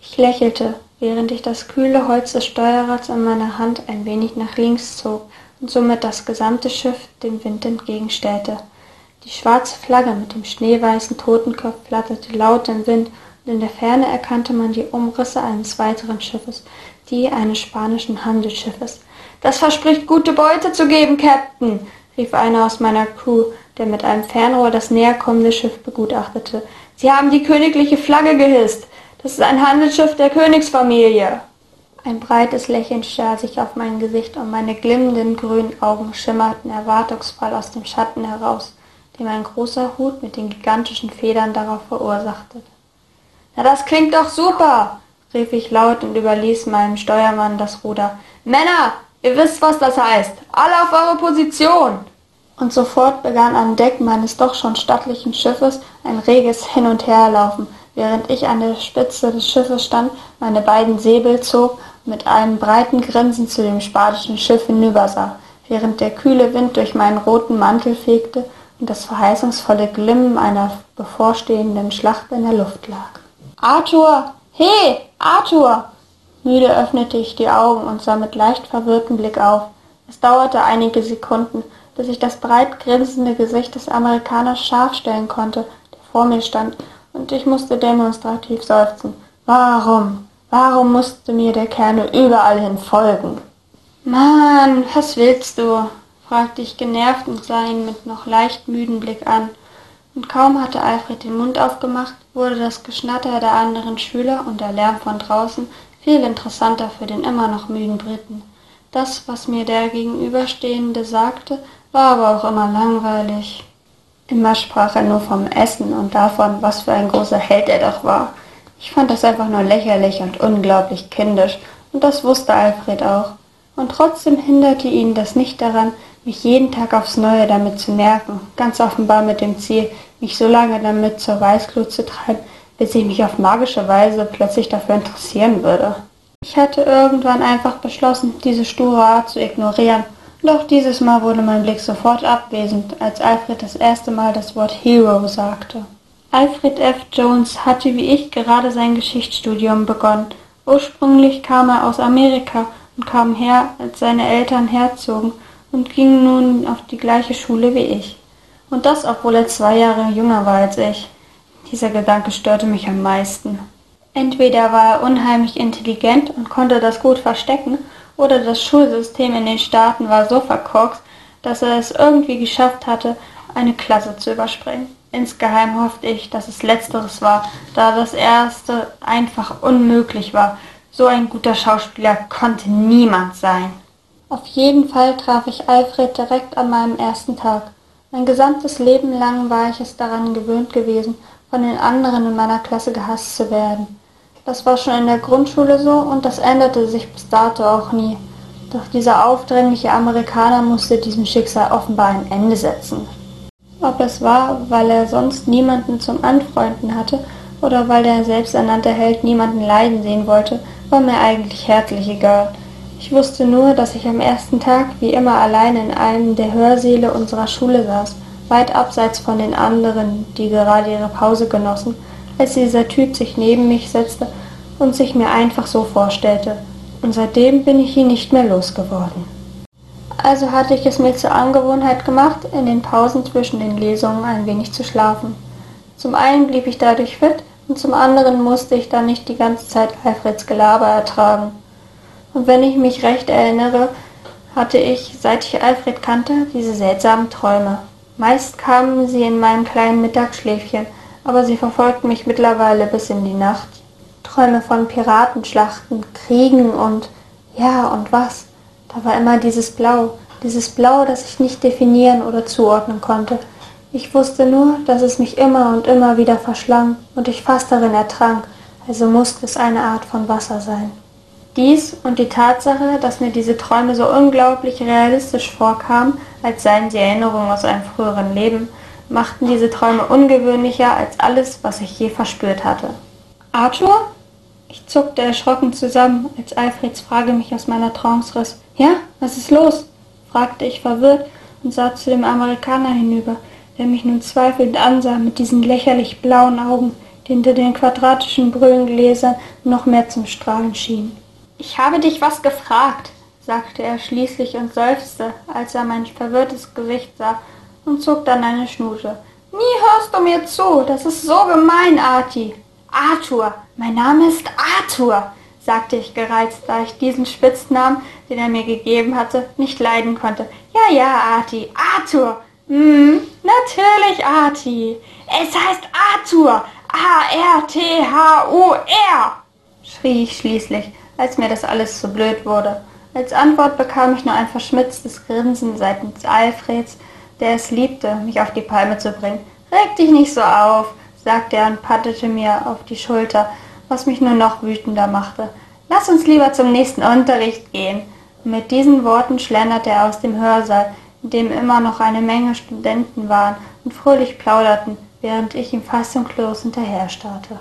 Ich lächelte, während ich das kühle Holz des Steuerrads in meiner Hand ein wenig nach links zog und somit das gesamte Schiff dem Wind entgegenstellte. Die schwarze Flagge mit dem schneeweißen Totenkopf flatterte laut im Wind, und in der Ferne erkannte man die Umrisse eines weiteren Schiffes, die eines spanischen Handelsschiffes. Das verspricht gute Beute zu geben, Captain, rief einer aus meiner Crew, der mit einem Fernrohr das näherkommende Schiff begutachtete. Sie haben die königliche Flagge gehisst. Das ist ein Handelsschiff der Königsfamilie. Ein breites Lächeln starr sich auf mein Gesicht und meine glimmenden grünen Augen schimmerten erwartungsvoll aus dem Schatten heraus, den mein großer Hut mit den gigantischen Federn darauf verursachte. Na, das klingt doch super, rief ich laut und überließ meinem Steuermann das Ruder. Männer, ihr wisst, was das heißt. Alle auf eure Position! Und sofort begann an Deck meines doch schon stattlichen Schiffes ein reges Hin- und Herlaufen, während ich an der Spitze des Schiffes stand, meine beiden Säbel zog mit einem breiten Grinsen zu dem spanischen Schiff hinübersah, während der kühle Wind durch meinen roten Mantel fegte und das verheißungsvolle Glimmen einer bevorstehenden Schlacht in der Luft lag. Arthur! He! Arthur! Müde öffnete ich die Augen und sah mit leicht verwirrtem Blick auf. Es dauerte einige Sekunden, bis ich das breit grinsende Gesicht des Amerikaners scharf stellen konnte, der vor mir stand, und ich musste demonstrativ seufzen. Warum? Warum musste mir der Kerl überall hin folgen? Mann, was willst du? fragte ich genervt und sah ihn mit noch leicht müden Blick an. Und kaum hatte Alfred den Mund aufgemacht, wurde das Geschnatter der anderen Schüler und der Lärm von draußen viel interessanter für den immer noch müden Briten. Das, was mir der Gegenüberstehende sagte, war aber auch immer langweilig. Immer sprach er nur vom Essen und davon, was für ein großer Held er doch war. Ich fand das einfach nur lächerlich und unglaublich kindisch, und das wusste Alfred auch. Und trotzdem hinderte ihn das nicht daran, mich jeden Tag aufs Neue damit zu nerven, ganz offenbar mit dem Ziel, mich so lange damit zur Weißglut zu treiben, bis ich mich auf magische Weise plötzlich dafür interessieren würde. Ich hatte irgendwann einfach beschlossen, diese sture Art zu ignorieren, doch dieses Mal wurde mein Blick sofort abwesend, als Alfred das erste Mal das Wort Hero sagte. Alfred F. Jones hatte wie ich gerade sein Geschichtsstudium begonnen. Ursprünglich kam er aus Amerika und kam her, als seine Eltern herzogen und ging nun auf die gleiche Schule wie ich. Und das, obwohl er zwei Jahre jünger war als ich. Dieser Gedanke störte mich am meisten. Entweder war er unheimlich intelligent und konnte das gut verstecken, oder das Schulsystem in den Staaten war so verkorkst, dass er es irgendwie geschafft hatte, eine Klasse zu überspringen. Insgeheim hoffte ich, dass es letzteres war, da das erste einfach unmöglich war. So ein guter Schauspieler konnte niemand sein. Auf jeden Fall traf ich Alfred direkt an meinem ersten Tag. Mein gesamtes Leben lang war ich es daran gewöhnt gewesen, von den anderen in meiner Klasse gehasst zu werden. Das war schon in der Grundschule so und das änderte sich bis dato auch nie. Doch dieser aufdringliche Amerikaner musste diesem Schicksal offenbar ein Ende setzen. Ob es war, weil er sonst niemanden zum Anfreunden hatte oder weil der selbsternannte Held niemanden leiden sehen wollte, war mir eigentlich herzlich egal. Ich wusste nur, dass ich am ersten Tag wie immer allein in einem der Hörsäle unserer Schule saß, weit abseits von den anderen, die gerade ihre Pause genossen, als dieser Typ sich neben mich setzte und sich mir einfach so vorstellte. Und seitdem bin ich ihn nicht mehr losgeworden. Also hatte ich es mir zur Angewohnheit gemacht, in den Pausen zwischen den Lesungen ein wenig zu schlafen. Zum einen blieb ich dadurch fit und zum anderen musste ich dann nicht die ganze Zeit Alfreds Gelaber ertragen. Und wenn ich mich recht erinnere, hatte ich, seit ich Alfred kannte, diese seltsamen Träume. Meist kamen sie in meinem kleinen Mittagsschläfchen, aber sie verfolgten mich mittlerweile bis in die Nacht. Träume von Piratenschlachten, Kriegen und ja und was. Da war immer dieses Blau, dieses Blau, das ich nicht definieren oder zuordnen konnte. Ich wusste nur, dass es mich immer und immer wieder verschlang und ich fast darin ertrank, also musste es eine Art von Wasser sein. Dies und die Tatsache, dass mir diese Träume so unglaublich realistisch vorkamen, als seien sie Erinnerungen aus einem früheren Leben, machten diese Träume ungewöhnlicher als alles, was ich je verspürt hatte. Arthur? Ich zuckte erschrocken zusammen, als Alfreds Frage mich aus meiner Trance riss. Ja, was ist los? fragte ich verwirrt und sah zu dem Amerikaner hinüber, der mich nun zweifelnd ansah mit diesen lächerlich blauen Augen, die hinter den quadratischen Brillengläsern noch mehr zum Strahlen schienen. Ich habe dich was gefragt, sagte er schließlich und seufzte, als er mein verwirrtes Gesicht sah und zog dann eine Schnute. Nie hörst du mir zu, das ist so gemein, Arti. Arthur, mein Name ist Arthur, sagte ich gereizt, da ich diesen Spitznamen, den er mir gegeben hatte, nicht leiden konnte. Ja, ja, Arti, Arthur. Hm, natürlich, Arti. Es heißt Arthur. A-R-T-H-U-R, schrie ich schließlich, als mir das alles zu blöd wurde. Als Antwort bekam ich nur ein verschmitztes Grinsen seitens Alfreds, der es liebte, mich auf die Palme zu bringen. Reg dich nicht so auf, sagte er und pattete mir auf die Schulter, was mich nur noch wütender machte. Lass uns lieber zum nächsten Unterricht gehen. Und mit diesen Worten schlenderte er aus dem Hörsaal, in dem immer noch eine Menge Studenten waren und fröhlich plauderten, während ich ihm fassungslos hinterher starrte.